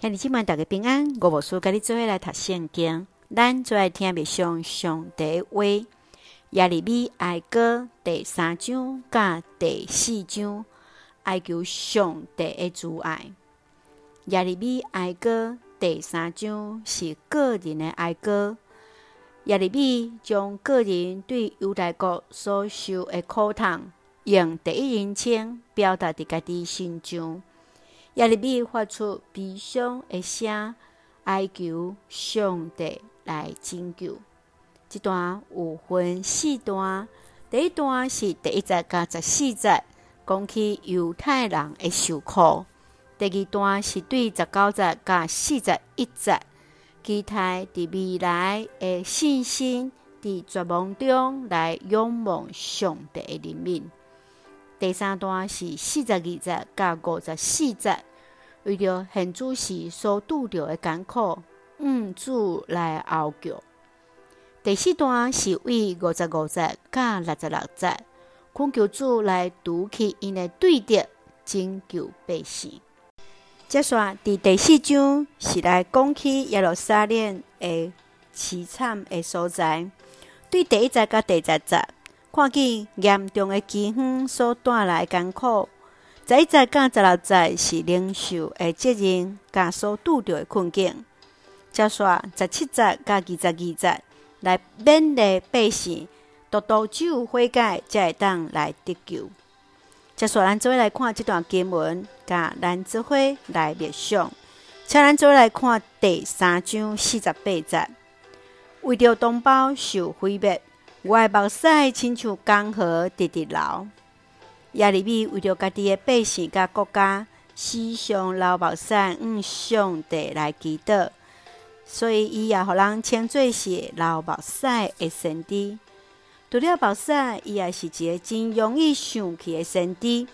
兄弟姊妹大家平安，我无事，甲你做伙来读圣经。咱最爱听的上上帝话。耶利米哀歌第三章甲第四章，哀求上帝的慈爱。耶利米哀歌第三章是个人的哀歌。耶利米将个人对犹太国所受的苦痛，用第一人称表达伫家己心中。耶利米发出悲伤的声，哀求上帝来拯救。这段有分四段，第一段是第一节甲十四节，讲起犹太人的受苦；第二段是对十九节甲四十一节，期待伫未来的信心，伫绝望中来仰望上帝的怜悯。第三段是四十二节甲五十四节。为着现主时所拄着的艰苦，嗯，主来呼叫。第四段是为五十五节甲六十六节，恳求主来拄起因的对敌，拯救百姓。接续伫第四章是来讲起耶路撒冷的凄惨的所在。对第一节甲第十节，看见严重的饥荒所带来的艰苦。十一节甲十六节是领袖的责任，甲所拄着的困境。接续十七节甲二十二节来勉励百姓，独独只有悔改，才会当来得救。接续咱做伙来看这段经文，甲咱做伙来默想。请咱做伙来看第三章四十八节，为着同胞受毁灭，我的目屎亲像江河直直流。亚利米为着家己的百姓甲国家，时常流目屎，向上帝来祈祷，所以伊也互人称作是流目屎的先知。除了目屎，伊也是一个真容易生气的先知，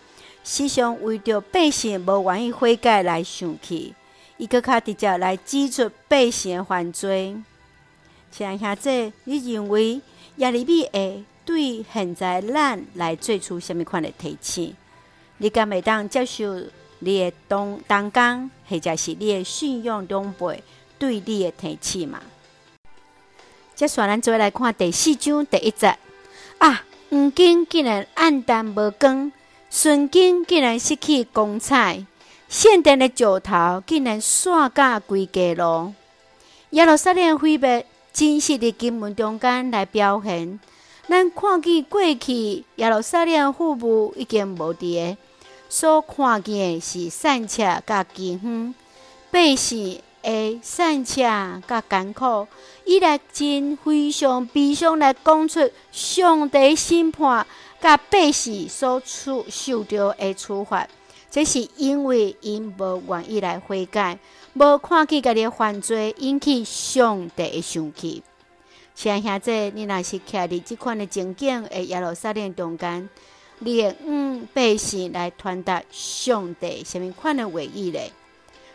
时常为着百姓无愿意悔改来生气，伊阁较直接来指出百姓的犯罪。亲爱兄弟，你认为亚利米会？对现在咱来做出什物款的提醒？你敢会当接受你的同同工，或者是你的信用长辈对你的提醒吗？接下，咱做来看第四章第一节啊，黄金竟然黯淡无光，纯金竟然失去光彩，圣殿的石头竟然散甲规家咯。耶路撒冷毁灭，真实的经文中间来表现。咱看见过去耶路撒冷父母已经无伫，所看见的是善车甲饥荒，百姓的善车甲艰苦，伊来真非常悲伤来讲出上帝审判甲百姓所处受着的处罚，这是因为因无愿意来悔改，无看见家己的犯罪引起上帝的生气。亲爱兄弟，你若是徛伫即款的情景，诶，耶路撒冷中间，你会嗯百姓来传达上帝什么款的话语咧？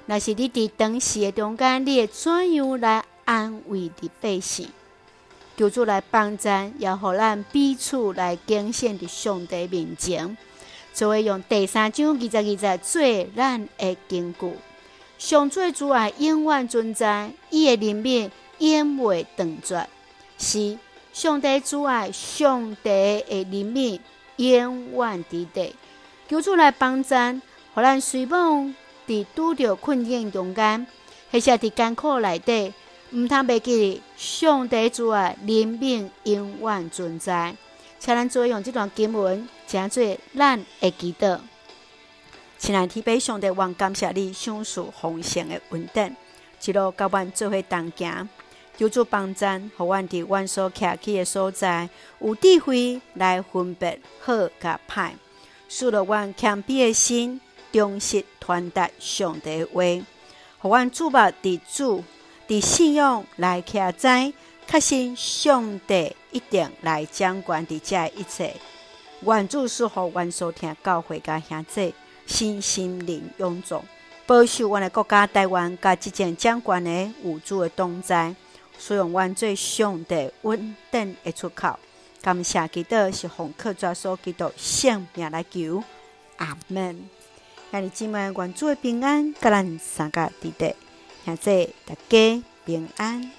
若是你伫当时的中间，你会怎样来安慰伫百姓？求主来帮咱，也互咱彼此来敬献伫上帝面前，就会用第三章二十二节做咱的根据。上主的慈爱永远存在，伊的怜悯永未断绝。是上帝慈爱，上帝的怜悯永远伫底。求主来帮咱，互咱随往伫拄着困境中间，或者伫艰苦内底，毋通袂记上帝慈爱怜悯永远存在。请咱做用这段经文，诚做咱的祈祷。亲爱的天父上帝，愿感谢你赏赐丰盛的稳定，一路甲阮做伙同行。求助帮咱，互阮伫阮所徛起的所在，有智慧来分别好甲歹，使了阮谦卑的心，忠实传达上帝的话，互阮主目伫主，伫信仰来徛在，确信上帝一定来掌管伫遮一切。愿主赐互阮所听教会甲兄弟，身心灵永驻，保守阮的国家台湾，甲即将掌管的有主的同在。使用阮做上帝稳定的出口，感谢基督是奉靠主所基督性命来求，阿门。兄弟姊妹，愿主的平安，甲咱三个在地，现在大家平安。